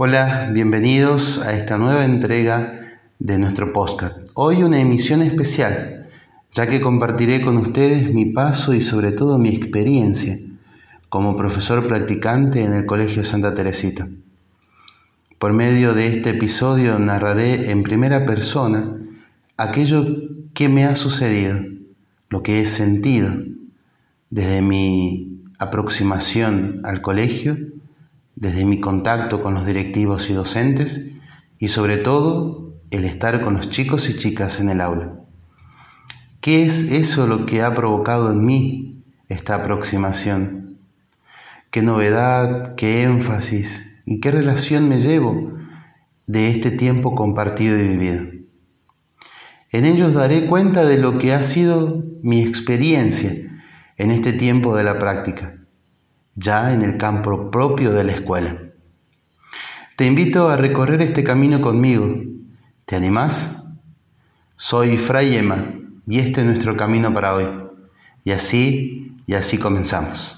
Hola, bienvenidos a esta nueva entrega de nuestro podcast. Hoy una emisión especial, ya que compartiré con ustedes mi paso y sobre todo mi experiencia como profesor practicante en el Colegio Santa Teresita. Por medio de este episodio narraré en primera persona aquello que me ha sucedido, lo que he sentido desde mi aproximación al colegio, desde mi contacto con los directivos y docentes y sobre todo el estar con los chicos y chicas en el aula. ¿Qué es eso lo que ha provocado en mí esta aproximación? ¿Qué novedad, qué énfasis y qué relación me llevo de este tiempo compartido y vivido? En ellos daré cuenta de lo que ha sido mi experiencia en este tiempo de la práctica, ya en el campo propio de la escuela. Te invito a recorrer este camino conmigo. ¿Te animás? Soy Fray Emma y este es nuestro camino para hoy. Y así, y así comenzamos.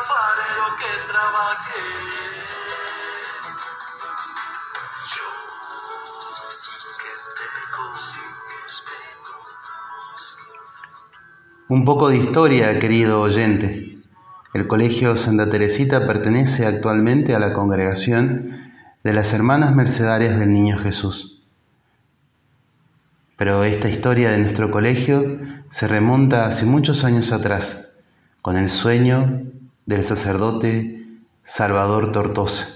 Yo sin que te. Un poco de historia, querido oyente. El Colegio Santa Teresita pertenece actualmente a la congregación de las Hermanas Mercedarias del Niño Jesús. Pero esta historia de nuestro colegio se remonta hace muchos años atrás, con el sueño del sacerdote Salvador Tortosa,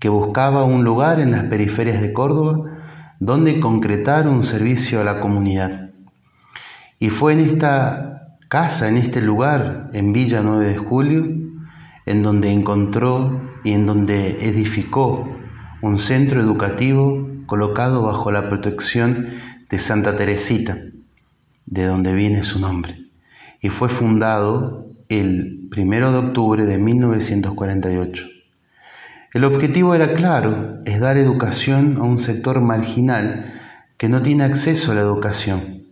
que buscaba un lugar en las periferias de Córdoba donde concretar un servicio a la comunidad. Y fue en esta casa, en este lugar, en Villa 9 de Julio, en donde encontró y en donde edificó un centro educativo colocado bajo la protección de Santa Teresita, de donde viene su nombre, y fue fundado el 1 de octubre de 1948. El objetivo era claro, es dar educación a un sector marginal que no tiene acceso a la educación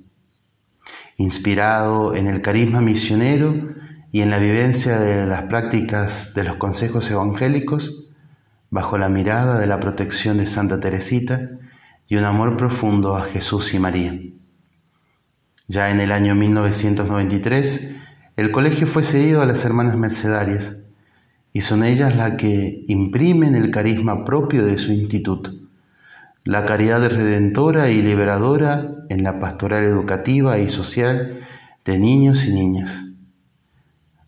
inspirado en el carisma misionero y en la vivencia de las prácticas de los consejos evangélicos, bajo la mirada de la protección de Santa Teresita y un amor profundo a Jesús y María. Ya en el año 1993, el colegio fue cedido a las hermanas mercedarias y son ellas las que imprimen el carisma propio de su instituto, la caridad redentora y liberadora en la pastoral educativa y social de niños y niñas.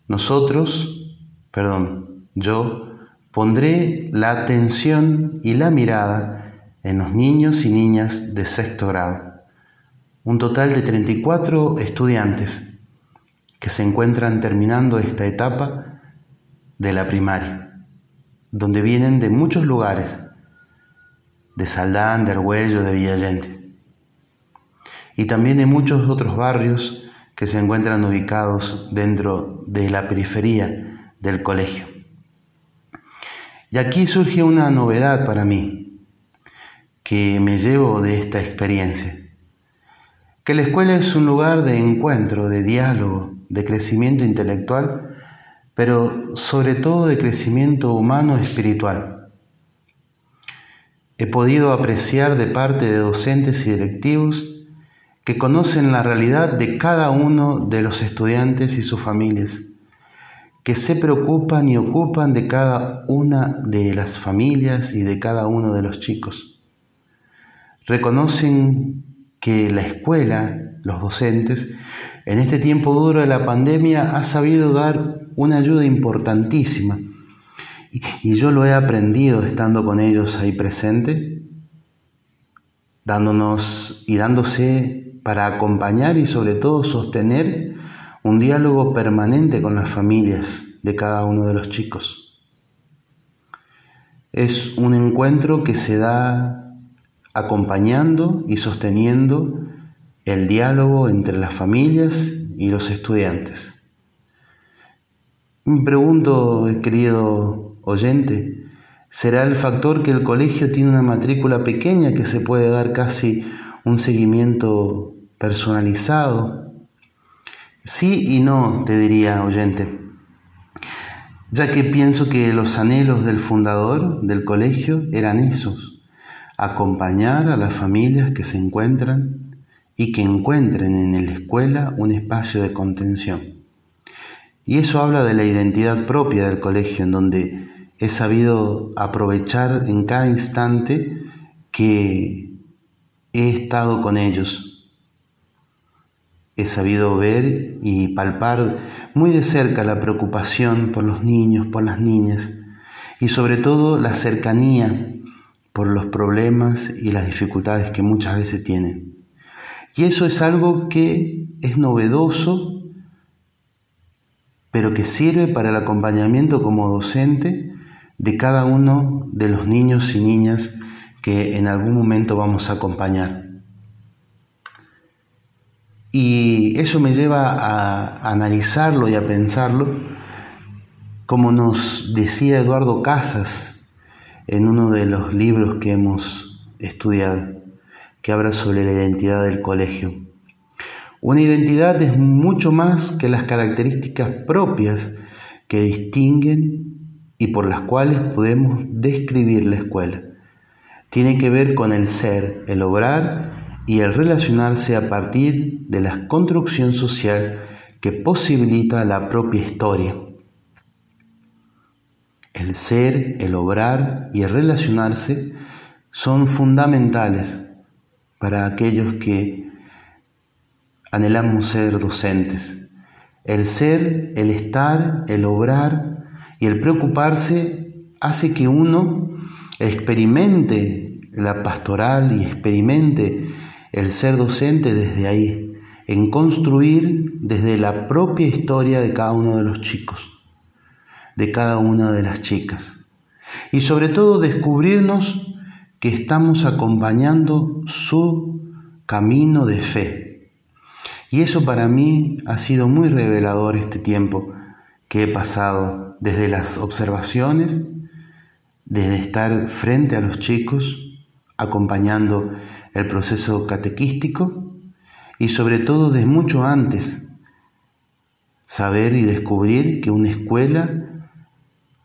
Nosotros, perdón, yo pondré la atención y la mirada en los niños y niñas de sexto grado, un total de 34 estudiantes que se encuentran terminando esta etapa de la primaria, donde vienen de muchos lugares, de Saldán, de Argüello, de Villallente y también de muchos otros barrios que se encuentran ubicados dentro de la periferia del colegio. Y aquí surge una novedad para mí que me llevo de esta experiencia, que la escuela es un lugar de encuentro, de diálogo, de crecimiento intelectual, pero sobre todo de crecimiento humano espiritual. He podido apreciar de parte de docentes y directivos que conocen la realidad de cada uno de los estudiantes y sus familias, que se preocupan y ocupan de cada una de las familias y de cada uno de los chicos. Reconocen que la escuela, los docentes, en este tiempo duro de la pandemia ha sabido dar una ayuda importantísima Y, yo lo he aprendido estando con ellos ahí presente, dándonos y dándose para acompañar y sobre todo sostener un diálogo permanente con las familias de cada uno de los chicos. Es un encuentro que se da acompañando y sosteniendo el diálogo entre las familias y los estudiantes. Me pregunto, querido oyente, ¿será el factor que el colegio tiene una matrícula pequeña que se puede dar casi un seguimiento personalizado? Sí y no, te diría, oyente, ya que pienso que los anhelos del fundador del colegio eran esos, acompañar a las familias que se encuentran y que encuentren en la escuela un espacio de contención. Y eso habla de la identidad propia del colegio, en donde he sabido aprovechar en cada instante que he estado con ellos. He sabido ver y palpar muy de cerca la preocupación por los niños, por las niñas, y sobre todo la cercanía por los problemas y las dificultades que muchas veces tienen. Y eso es algo que es novedoso pero que sirve para el acompañamiento como docente de cada uno de los niños y niñas que en algún momento vamos a acompañar. Y eso me lleva a analizarlo y a pensarlo, como nos decía Eduardo Casas en uno de los libros que hemos estudiado, que habla sobre la identidad del colegio. Una identidad es mucho más que las características propias que distinguen y por las cuales podemos describir la escuela. Tiene que ver con el ser, el obrar y el relacionarse a partir de la construcción social que posibilita la propia historia. El ser, el obrar y el relacionarse son fundamentales para aquellos que anhelamos ser docentes. El ser, el estar, el obrar y el preocuparse hace que uno experimente la pastoral y experimente el ser docente desde ahí, en construir desde la propia historia de cada uno de los chicos, de cada una de las chicas. Y sobre todo descubrirnos que estamos acompañando su camino de fe. Y eso para mí ha sido muy revelador este tiempo que he pasado desde las observaciones, desde estar frente a los chicos, acompañando el proceso catequístico y sobre todo desde mucho antes, saber y descubrir que una escuela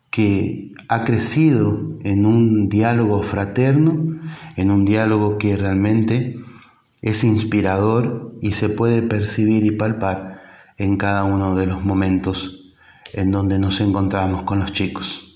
que ha crecido en un diálogo fraterno, en un diálogo que realmente es inspirador y se puede percibir y palpar en cada uno de los momentos en donde nos encontramos con los chicos.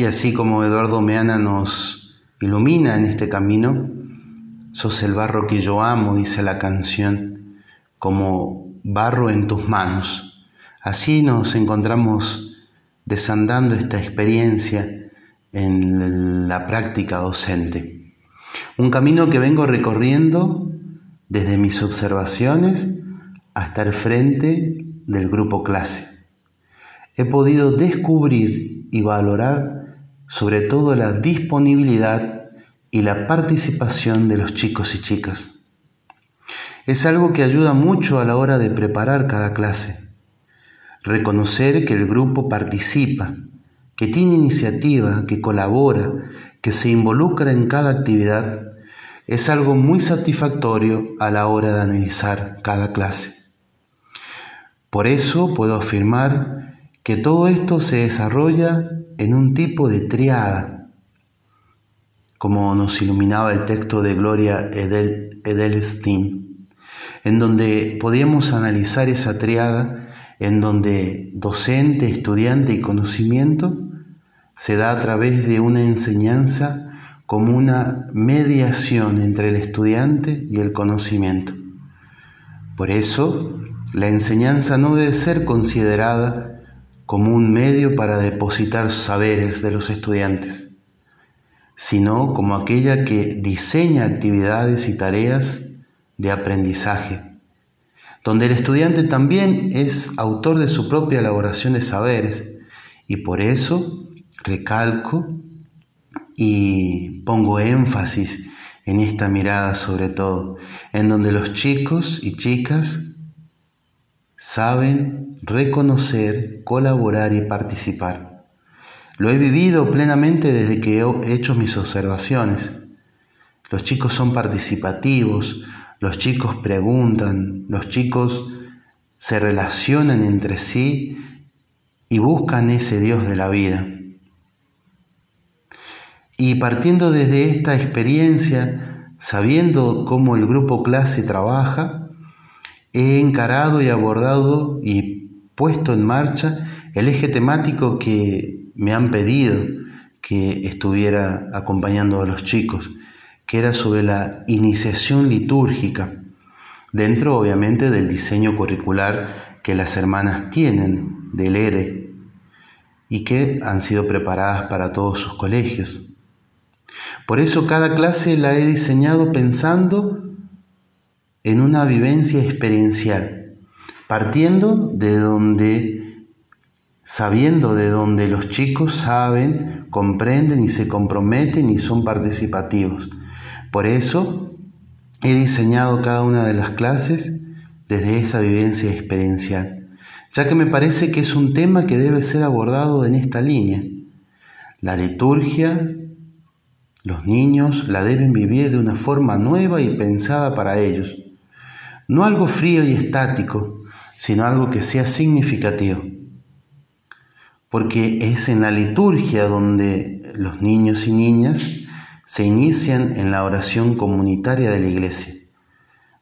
Y así como Eduardo Meana nos ilumina en este camino, sos el barro que yo amo, dice la canción, como barro en tus manos. Así nos encontramos desandando esta experiencia en la práctica docente. Un camino que vengo recorriendo desde mis observaciones hasta el frente del grupo clase. He podido descubrir y valorar sobre todo la disponibilidad y la participación de los chicos y chicas. Es algo que ayuda mucho a la hora de preparar cada clase, reconocer que el grupo participa, que tiene iniciativa, que colabora, que se involucra en cada actividad, es algo muy satisfactorio a la hora de analizar cada clase. Por eso puedo afirmar que todo esto se desarrolla en un tipo de triada, como nos iluminaba el texto de Gloria Edel, Edelstein, en donde podíamos analizar esa triada, en donde docente, estudiante y conocimiento se da a través de una enseñanza como una mediación entre el estudiante y el conocimiento. Por eso, la enseñanza no debe ser considerada como un medio para depositar saberes de los estudiantes, sino como aquella que diseña actividades y tareas de aprendizaje, donde el estudiante también es autor de su propia elaboración de saberes y por eso recalco y pongo énfasis en esta mirada sobre todo, en donde los chicos y chicas saben reconocer, colaborar y participar. Lo he vivido plenamente desde que he hecho mis observaciones. Los chicos son participativos, los chicos preguntan, los chicos se relacionan entre sí y buscan ese Dios de la vida. Y partiendo desde esta experiencia, sabiendo cómo el grupo clase trabaja, he encarado y abordado y puesto en marcha el eje temático que me han pedido que estuviera acompañando a los chicos, que era sobre la iniciación litúrgica, dentro obviamente del diseño curricular que las hermanas tienen del ERE y que han sido preparadas para todos sus colegios. Por eso cada clase la he diseñado pensando en una vivencia experiencial, partiendo de donde, sabiendo de donde los chicos saben, comprenden y se comprometen y son participativos. Por eso he diseñado cada una de las clases desde esa vivencia experiencial, ya que me parece que es un tema que debe ser abordado en esta línea. La liturgia los niños la deben vivir de una forma nueva y pensada para ellos. No algo frío y estático, sino algo que sea significativo. Porque es en la liturgia donde los niños y niñas se inician en la oración comunitaria de la iglesia,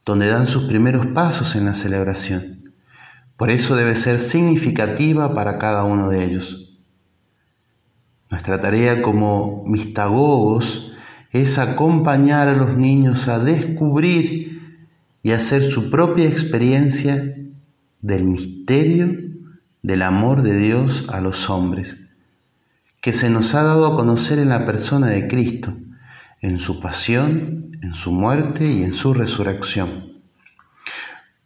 donde dan sus primeros pasos en la celebración. Por eso debe ser significativa para cada uno de ellos. Nuestra tarea como mistagogos es acompañar a los niños a descubrir y hacer su propia experiencia del misterio del amor de Dios a los hombres, que se nos ha dado a conocer en la persona de Cristo, en su pasión, en su muerte y en su resurrección.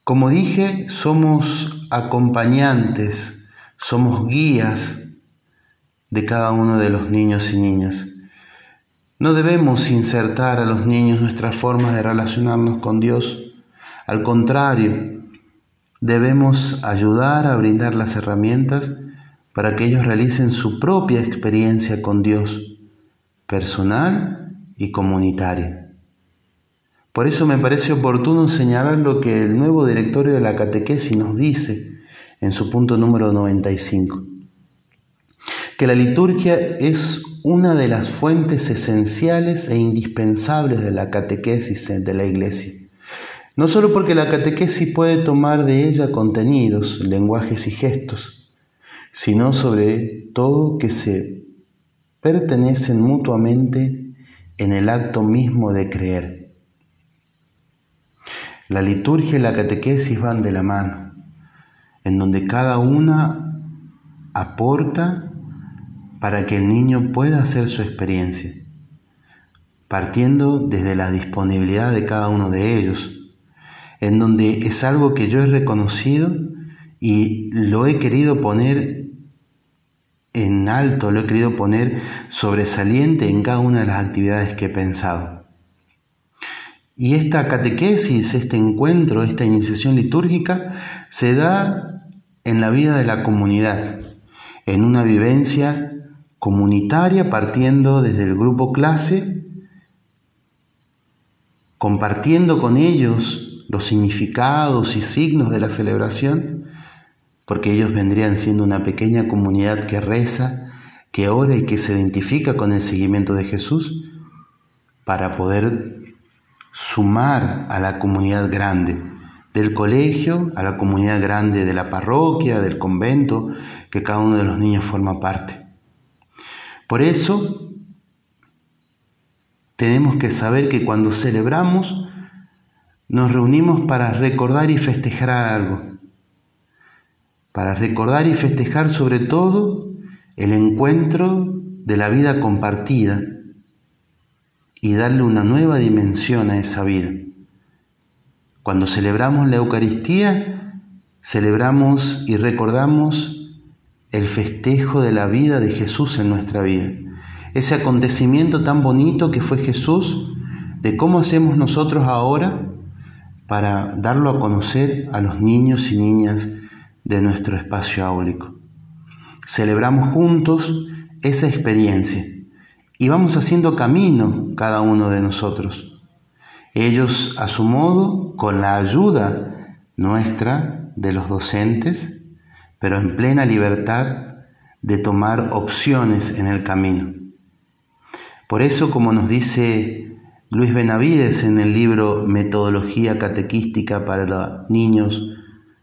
Como dije, somos acompañantes, somos guías de cada uno de los niños y niñas. No debemos insertar a los niños nuestras formas de relacionarnos con Dios. Al contrario, debemos ayudar a brindar las herramientas para que ellos realicen su propia experiencia con Dios, personal y comunitaria. Por eso me parece oportuno señalar lo que el nuevo directorio de la catequesis nos dice en su punto número 95 que la liturgia es una de las fuentes esenciales e indispensables de la catequesis de la iglesia. No solo porque la catequesis puede tomar de ella contenidos, lenguajes y gestos, sino sobre todo que se pertenecen mutuamente en el acto mismo de creer. La liturgia y la catequesis van de la mano, en donde cada una aporta para que el niño pueda hacer su experiencia, partiendo desde la disponibilidad de cada uno de ellos, en donde es algo que yo he reconocido y lo he querido poner en alto, lo he querido poner sobresaliente en cada una de las actividades que he pensado. Y esta catequesis, este encuentro, esta iniciación litúrgica, se da en la vida de la comunidad, en una vivencia comunitaria partiendo desde el grupo clase, compartiendo con ellos los significados y signos de la celebración, porque ellos vendrían siendo una pequeña comunidad que reza, que ora y que se identifica con el seguimiento de Jesús, para poder sumar a la comunidad grande del colegio, a la comunidad grande de la parroquia, del convento, que cada uno de los niños forma parte. Por eso, tenemos que saber que cuando celebramos, nos reunimos para recordar y festejar algo, para recordar y festejar sobre todo el encuentro de la vida compartida y darle una nueva dimensión a esa vida. Cuando celebramos la Eucaristía, celebramos y recordamos el festejo de la vida de Jesús en nuestra vida. Ese acontecimiento tan bonito que fue Jesús, de cómo hacemos nosotros ahora para darlo a conocer a los niños y niñas de nuestro espacio áulico. Celebramos juntos esa experiencia y vamos haciendo camino cada uno de nosotros. Ellos a su modo, con la ayuda nuestra de los docentes, pero en plena libertad de tomar opciones en el camino. Por eso, como nos dice Luis Benavides en el libro Metodología Catequística para Niños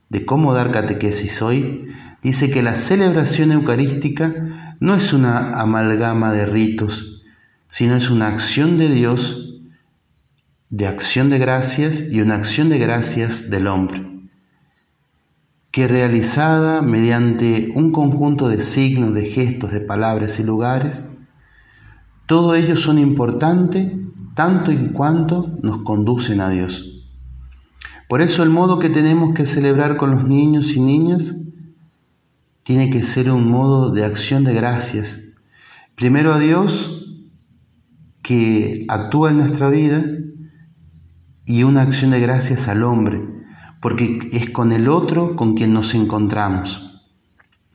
de cómo dar catequesis hoy, dice que la celebración eucarística no es una amalgama de ritos, sino es una acción de Dios de acción de gracias y una acción de gracias del hombre, que realizada mediante un conjunto de signos, de gestos, de palabras y lugares, todo ellos son importantes tanto en cuanto nos conducen a Dios. Por eso el modo que tenemos que celebrar con los niños y niñas tiene que ser un modo de acción de gracias. Primero a Dios, que actúa en nuestra vida, y una acción de gracias al hombre, porque es con el otro con quien nos encontramos,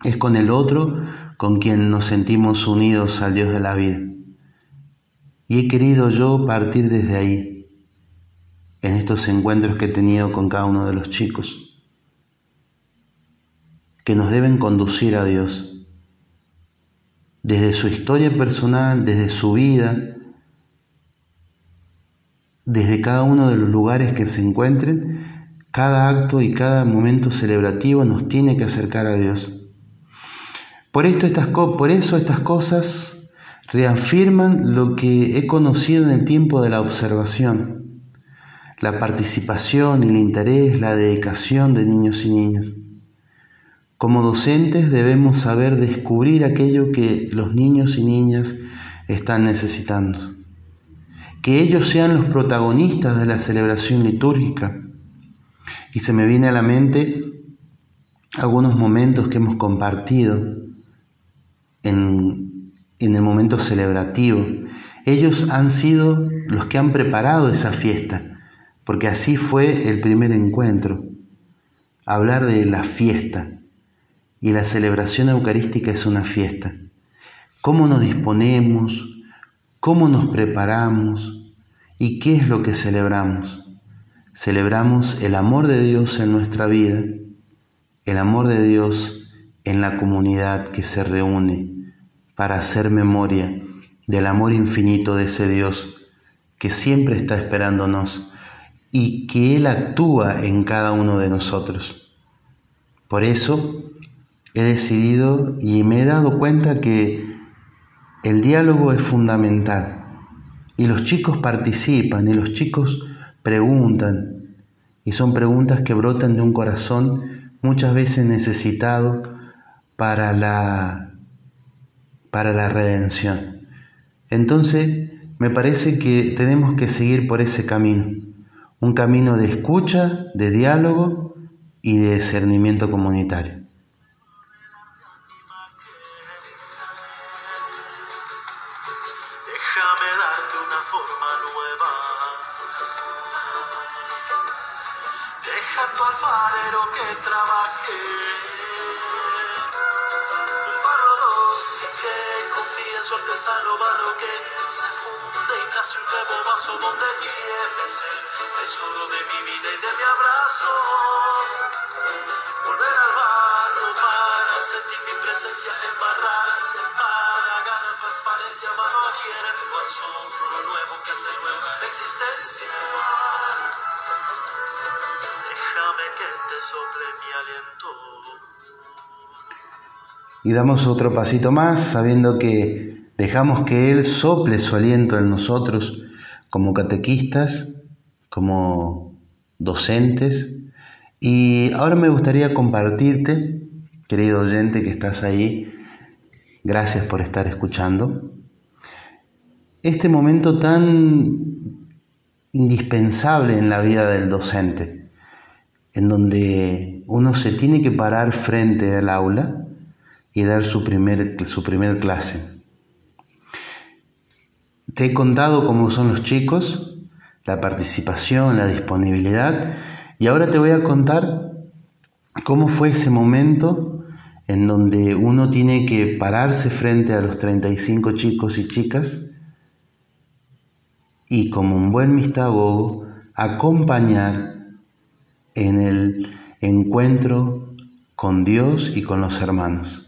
es con el otro con quien nos sentimos unidos al Dios de la vida. Y he querido yo partir desde ahí, en estos encuentros que he tenido con cada uno de los chicos, que nos deben conducir a Dios, desde su historia personal, desde su vida, desde cada uno de los lugares que se encuentren, cada acto y cada momento celebrativo nos tiene que acercar a Dios. Por, esto, estas, por eso estas cosas reafirman lo que he conocido en el tiempo de la observación, la participación, el interés, la dedicación de niños y niñas. Como docentes debemos saber descubrir aquello que los niños y niñas están necesitando que ellos sean los protagonistas de la celebración litúrgica. Y se me viene a la mente algunos momentos que hemos compartido en, en el momento celebrativo. Ellos han sido los que han preparado esa fiesta, porque así fue el primer encuentro, hablar de la fiesta. Y la celebración eucarística es una fiesta. ¿Cómo nos disponemos? ¿Cómo nos preparamos? ¿Y qué es lo que celebramos? Celebramos el amor de Dios en nuestra vida, el amor de Dios en la comunidad que se reúne para hacer memoria del amor infinito de ese Dios que siempre está esperándonos y que Él actúa en cada uno de nosotros. Por eso he decidido y me he dado cuenta que el diálogo es fundamental. Y los chicos participan y los chicos preguntan. Y son preguntas que brotan de un corazón muchas veces necesitado para la, para la redención. Entonces, me parece que tenemos que seguir por ese camino. Un camino de escucha, de diálogo y de discernimiento comunitario. Donde lleves el tesoro de mi vida y de mi abrazo. Volver al barro para sentir mi presencia, embarrarse para ganar transparencia, mano abierta al asombro nuevo que hace nueva la existencia. Déjame que te sople mi aliento. Y damos otro pasito más sabiendo que dejamos que Él sople su aliento en nosotros como catequistas, como docentes. Y ahora me gustaría compartirte, querido oyente que estás ahí, gracias por estar escuchando, este momento tan indispensable en la vida del docente, en donde uno se tiene que parar frente al aula y dar su primer, su primer clase. Te he contado cómo son los chicos, la participación, la disponibilidad, y ahora te voy a contar cómo fue ese momento en donde uno tiene que pararse frente a los 35 chicos y chicas y como un buen mistagogo acompañar en el encuentro con Dios y con los hermanos.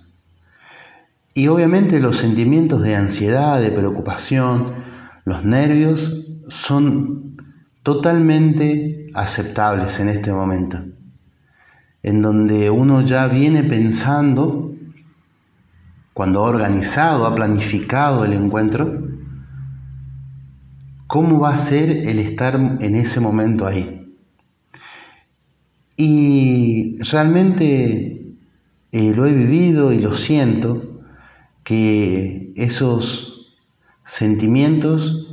Y obviamente los sentimientos de ansiedad, de preocupación, los nervios son totalmente aceptables en este momento, en donde uno ya viene pensando, cuando ha organizado, ha planificado el encuentro, cómo va a ser el estar en ese momento ahí. Y realmente eh, lo he vivido y lo siento que esos sentimientos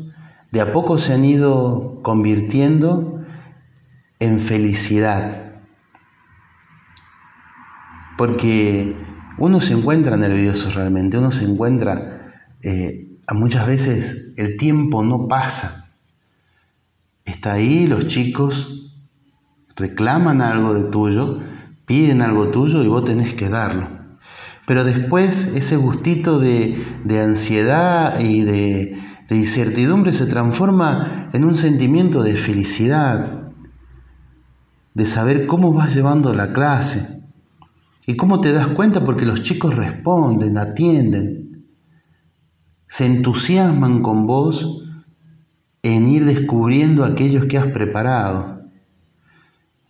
de a poco se han ido convirtiendo en felicidad. Porque uno se encuentra nervioso realmente, uno se encuentra, eh, muchas veces el tiempo no pasa. Está ahí, los chicos reclaman algo de tuyo, piden algo tuyo y vos tenés que darlo. Pero después ese gustito de, ansiedad y de, de incertidumbre se transforma en un sentimiento de felicidad, de saber cómo vas llevando la clase y cómo te das cuenta porque los chicos responden, atienden, se entusiasman con vos en ir descubriendo aquellos que has preparado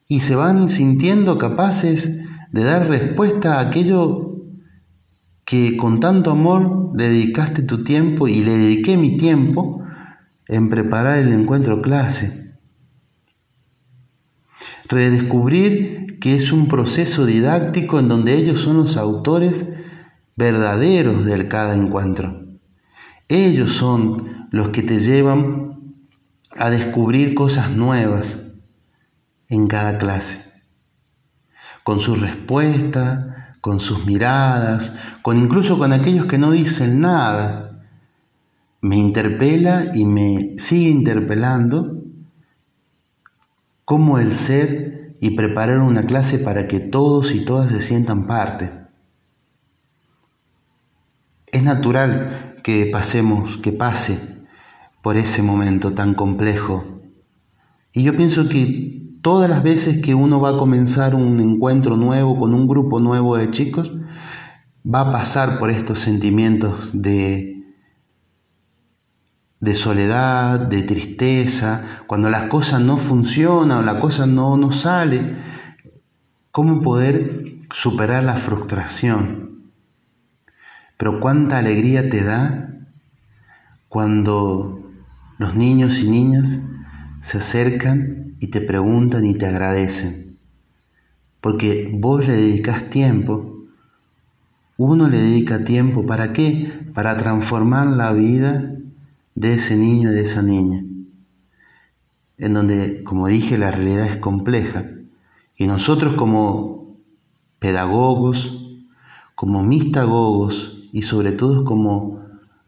y se van sintiendo capaces de dar respuesta a aquello que con tanto amor le dedicaste tu tiempo y le dediqué mi tiempo en preparar el encuentro clase. Redescubrir que es un proceso didáctico en donde ellos son los autores verdaderos del cada encuentro. Ellos son los que te llevan a descubrir cosas nuevas en cada clase, con su respuesta, con sus miradas, con incluso con aquellos que no dicen nada. Me interpela y me sigue interpelando cómo el ser y preparar una clase para que todos y todas se sientan parte. Es natural que pasemos, que pase por ese momento tan complejo. Y yo pienso que Todas las veces que uno va a comenzar un encuentro nuevo con un grupo nuevo de chicos, va a pasar por estos sentimientos de, de soledad, de tristeza, cuando las cosas no funcionan o la cosa no nos sale, cómo poder superar la frustración. Pero cuánta alegría te da cuando los niños y niñas se acercan y te preguntan y te agradecen. Porque vos le dedicas tiempo, uno le dedica tiempo, ¿para qué? Para transformar la vida de ese niño y de esa niña. En donde, como dije, la realidad es compleja. Y nosotros como pedagogos, como mistagogos y sobre todo como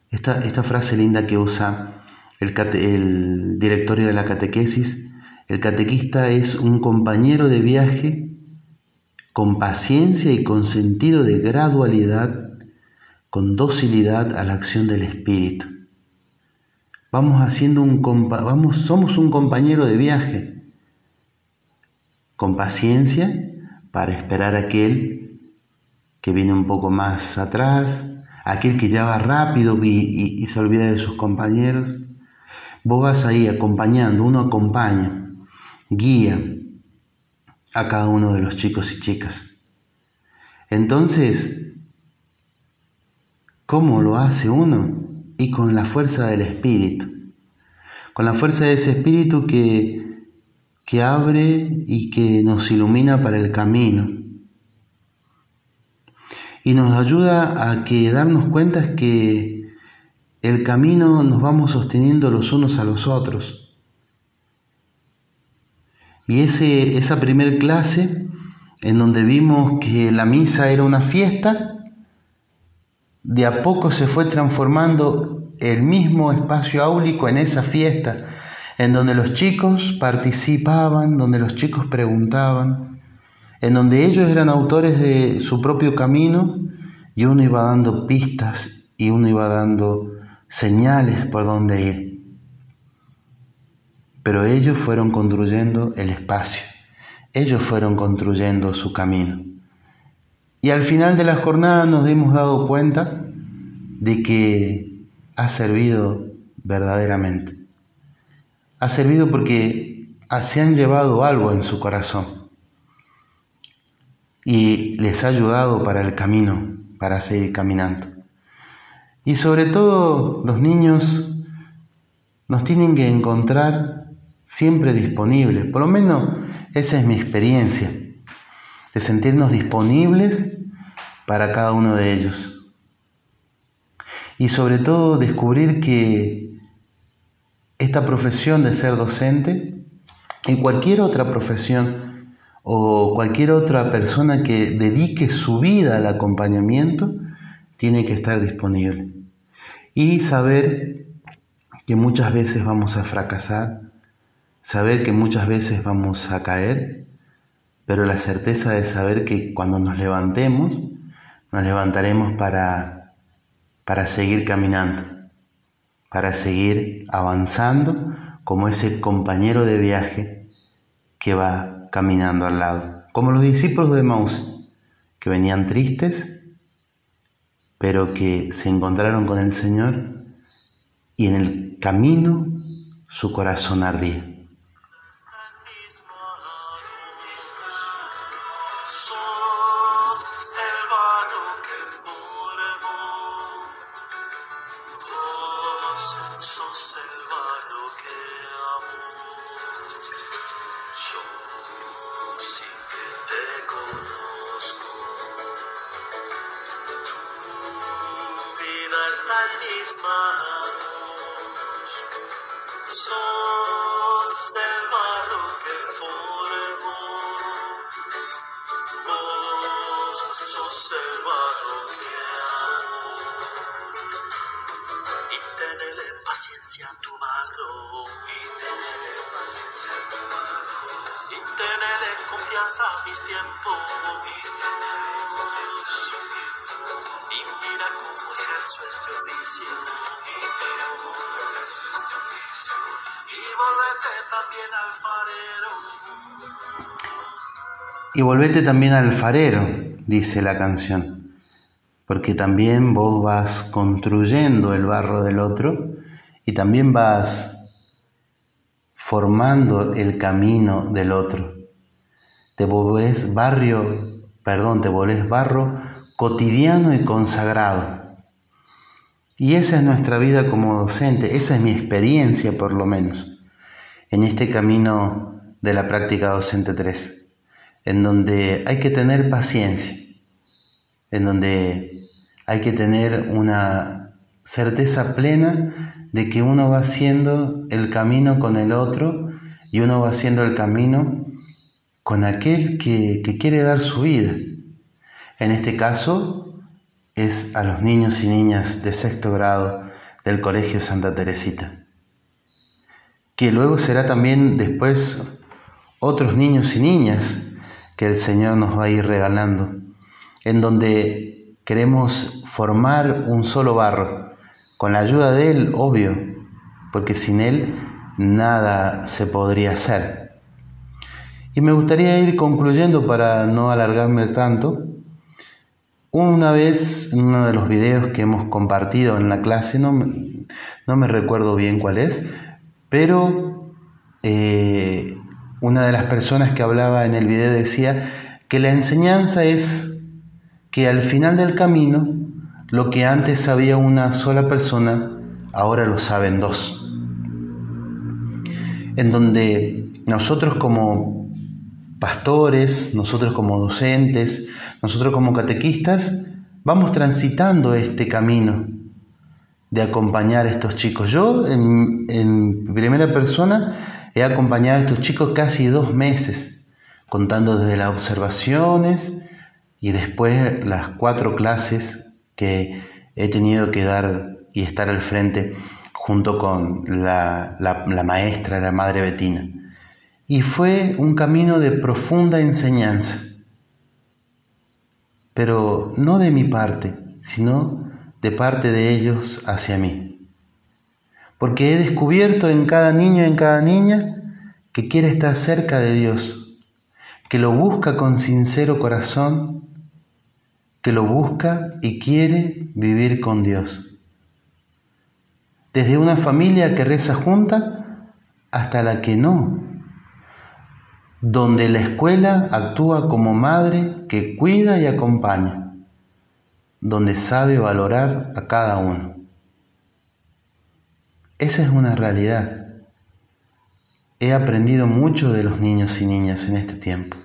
esta, esta frase linda que usa el, directorio de la catequesis, el catequista es un compañero de viaje con paciencia y con sentido de gradualidad, con docilidad a la acción del Espíritu. vamos haciendo un vamos, somos un compañero de viaje, con paciencia para esperar a aquel que viene un poco más atrás, aquel que ya va rápido y, y se olvida de sus compañeros. Vos vas ahí acompañando, uno acompaña, guía a cada uno de los chicos y chicas. Entonces, ¿cómo lo hace uno? Y con la fuerza del Espíritu, con la fuerza de ese Espíritu que que abre y que nos ilumina para el camino. Y nos ayuda a que darnos cuenta que el camino nos vamos sosteniendo los unos a los otros. Y ese, esa primer clase, en donde vimos que la misa era una fiesta, de a poco se fue transformando el mismo espacio áulico en esa fiesta, en donde los chicos participaban, donde los chicos preguntaban, en donde ellos eran autores de su propio camino y uno iba dando pistas y uno iba dando señales por dónde ir. Pero ellos fueron construyendo el espacio, ellos fueron construyendo su camino. Y al final de la jornada nos hemos dado cuenta de que ha servido verdaderamente ha servido porque se han llevado algo en su corazón y les ha ayudado para el camino, para seguir caminando. Y sobre todo los niños nos tienen que encontrar siempre disponibles, por lo menos esa es mi experiencia, de sentirnos disponibles para cada uno de ellos. Y sobre todo descubrir que esta profesión de ser docente y cualquier otra profesión o cualquier otra persona que dedique su vida al acompañamiento tiene que estar disponible. Y saber que muchas veces vamos a fracasar, saber que muchas veces vamos a caer, pero la certeza de saber que cuando nos levantemos, nos levantaremos para, para seguir caminando para seguir avanzando como ese compañero de viaje que va caminando al lado. Como los discípulos de Maús, que venían tristes, pero que se encontraron con el Señor y en el camino su corazón ardía. Confianza a mis tiempos y mira cómo ejerzo este oficio y mira este oficio. Y volvete también al farero. Y volvete también al farero dice la canción. Porque también vos vas construyendo el barro del otro y también vas formando el camino del otro. Te volvés barrio, perdón, te volvés barro cotidiano y consagrado. Y esa es nuestra vida como docente, esa es mi experiencia por lo menos, en este camino de la práctica docente 3, en donde hay que tener paciencia, en donde hay que tener una certeza plena de que uno va haciendo el camino con el otro y uno va haciendo el camino con aquel que, quiere dar su vida. En este caso es a los niños y niñas de sexto grado del Colegio Santa Teresita, que luego será también después otros niños y niñas que el Señor nos va a ir regalando, en donde queremos formar un solo barro, con la ayuda de Él, obvio, porque sin Él nada se podría hacer. Y me gustaría ir concluyendo para no alargarme tanto. Una vez, en uno de los videos que hemos compartido en la clase, no, no me recuerdo bien cuál es, pero eh, una de las personas que hablaba en el video decía que la enseñanza es que al final del camino, lo que antes sabía una sola persona, ahora lo saben dos. En donde nosotros como pastores, nosotros como docentes, nosotros como catequistas, vamos transitando este camino de acompañar a estos chicos. Yo en, en primera persona he acompañado a estos chicos casi dos meses, contando desde las observaciones y después las cuatro clases que he tenido que dar y estar al frente junto con la, la, maestra, la madre Betina. Y fue un camino de profunda enseñanza, pero no de mi parte, sino de parte de ellos hacia mí. Porque he descubierto en cada niño y en cada niña que quiere estar cerca de Dios, que lo busca con sincero corazón que lo busca y quiere vivir con Dios. Desde una familia que reza junta hasta la que no, donde la escuela actúa como madre que cuida y acompaña, donde sabe valorar a cada uno. Esa es una realidad. He aprendido mucho de los niños y niñas en este tiempo.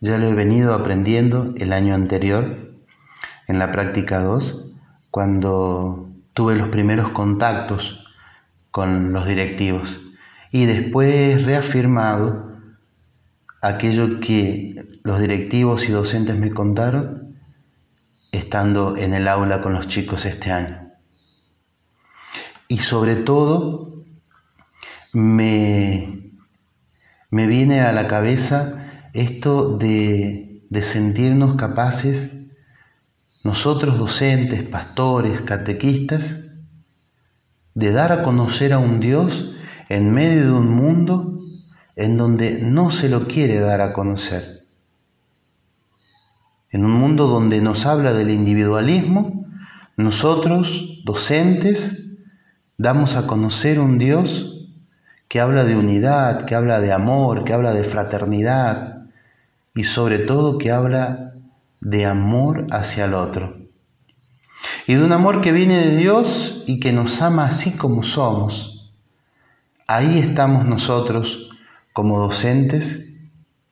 Ya lo he venido aprendiendo el año anterior, en la práctica 2, cuando tuve los primeros contactos con los directivos. Y después reafirmado aquello que los directivos y docentes me contaron estando en el aula con los chicos este año. Y sobre todo me, me viene a la cabeza esto de, de sentirnos capaces, nosotros docentes, pastores, catequistas, de dar a conocer a un Dios en medio de un mundo en donde no se lo quiere dar a conocer. En un mundo donde nos habla del individualismo, nosotros, docentes, damos a conocer un Dios que habla de unidad, que habla de amor, que habla de fraternidad, y sobre todo que habla de amor hacia el otro. Y de un amor que viene de Dios y que nos ama así como somos. Ahí estamos nosotros como docentes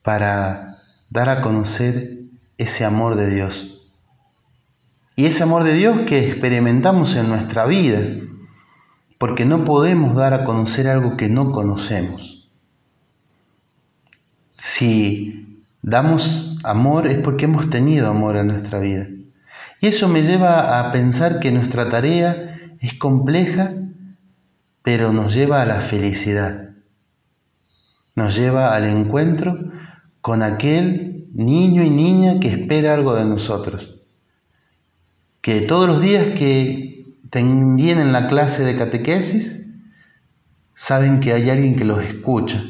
para dar a conocer ese amor de Dios. Y ese amor de Dios que experimentamos en nuestra vida, porque no podemos dar a conocer algo que no conocemos. Si damos amor es porque hemos tenido amor en nuestra vida. Y eso me lleva a pensar que nuestra tarea es compleja, pero nos lleva a la felicidad. Nos lleva al encuentro con aquel niño y niña que espera algo de nosotros. Que todos los días que tienen la clase de catequesis, saben que hay alguien que los escucha,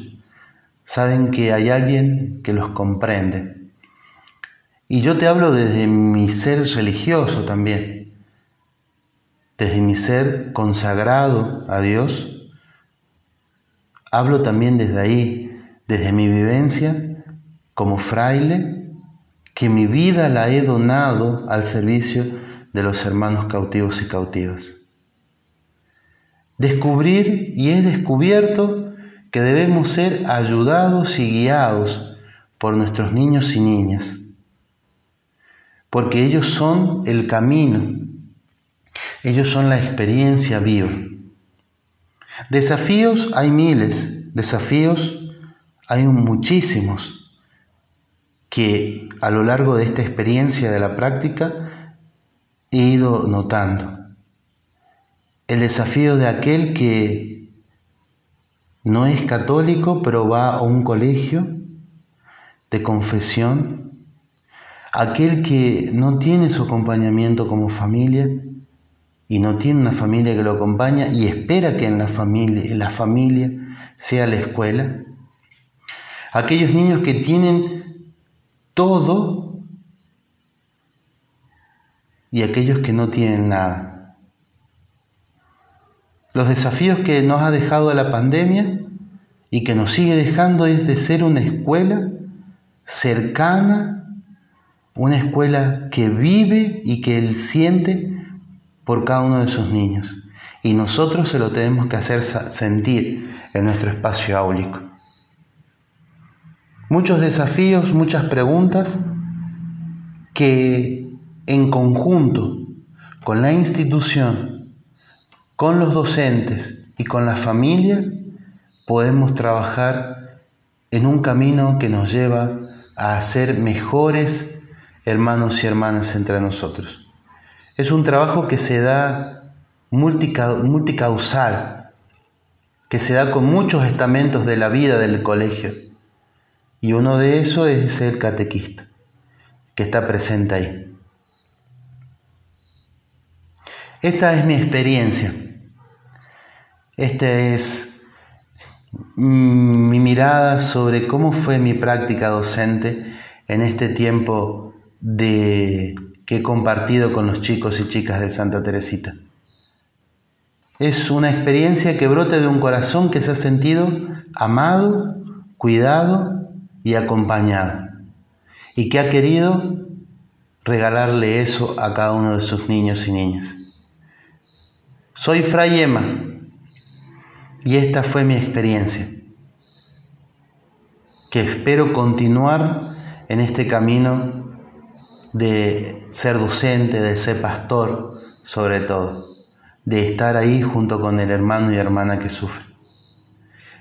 saben que hay alguien que los comprende. Y yo te hablo desde mi ser religioso también, desde mi ser consagrado a Dios. Hablo también desde ahí, desde mi vivencia como fraile, que mi vida la he donado al servicio de los hermanos cautivos y cautivas. Descubrir y he descubierto que debemos ser ayudados y guiados por nuestros niños y niñas, porque ellos son el camino, ellos son la experiencia viva. Desafíos hay miles, desafíos hay muchísimos que a lo largo de esta experiencia de la práctica he ido notando. El desafío de aquel que no es católico, pero va a un colegio de confesión. Aquel que no tiene su acompañamiento como familia y no tiene una familia que lo acompaña y espera que en la familia, en la familia sea la escuela. Aquellos niños que tienen todo y aquellos que no tienen nada. Los desafíos que nos ha dejado la pandemia y que nos sigue dejando es de ser una escuela cercana, una escuela que vive y que él siente por cada uno de sus niños. Y nosotros se lo tenemos que hacer sentir en nuestro espacio áulico. Muchos desafíos, muchas preguntas que en conjunto con la institución, con los docentes y con la familia podemos trabajar en un camino que nos lleva a ser mejores hermanos y hermanas entre nosotros. Es un trabajo que se da multicausal, que se da con muchos estamentos de la vida del colegio. Y uno de esos es el catequista, que está presente ahí. Esta es mi experiencia. Esta es mi mirada sobre cómo fue mi práctica docente en este tiempo de, que he compartido con los chicos y chicas de Santa Teresita. Es una experiencia que brota de un corazón que se ha sentido amado, cuidado y acompañado, y que ha querido regalarle eso a cada uno de sus niños y niñas. Soy Fray Emma, y esta fue mi experiencia, que espero continuar en este camino de ser docente, de ser pastor, sobre todo, de estar ahí junto con el hermano y hermana que sufre.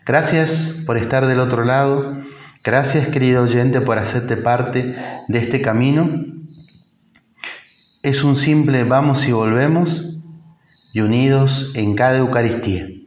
Gracias por estar del otro lado, gracias querido oyente por hacerte parte de este camino. Es un simple vamos y volvemos y unidos en cada Eucaristía.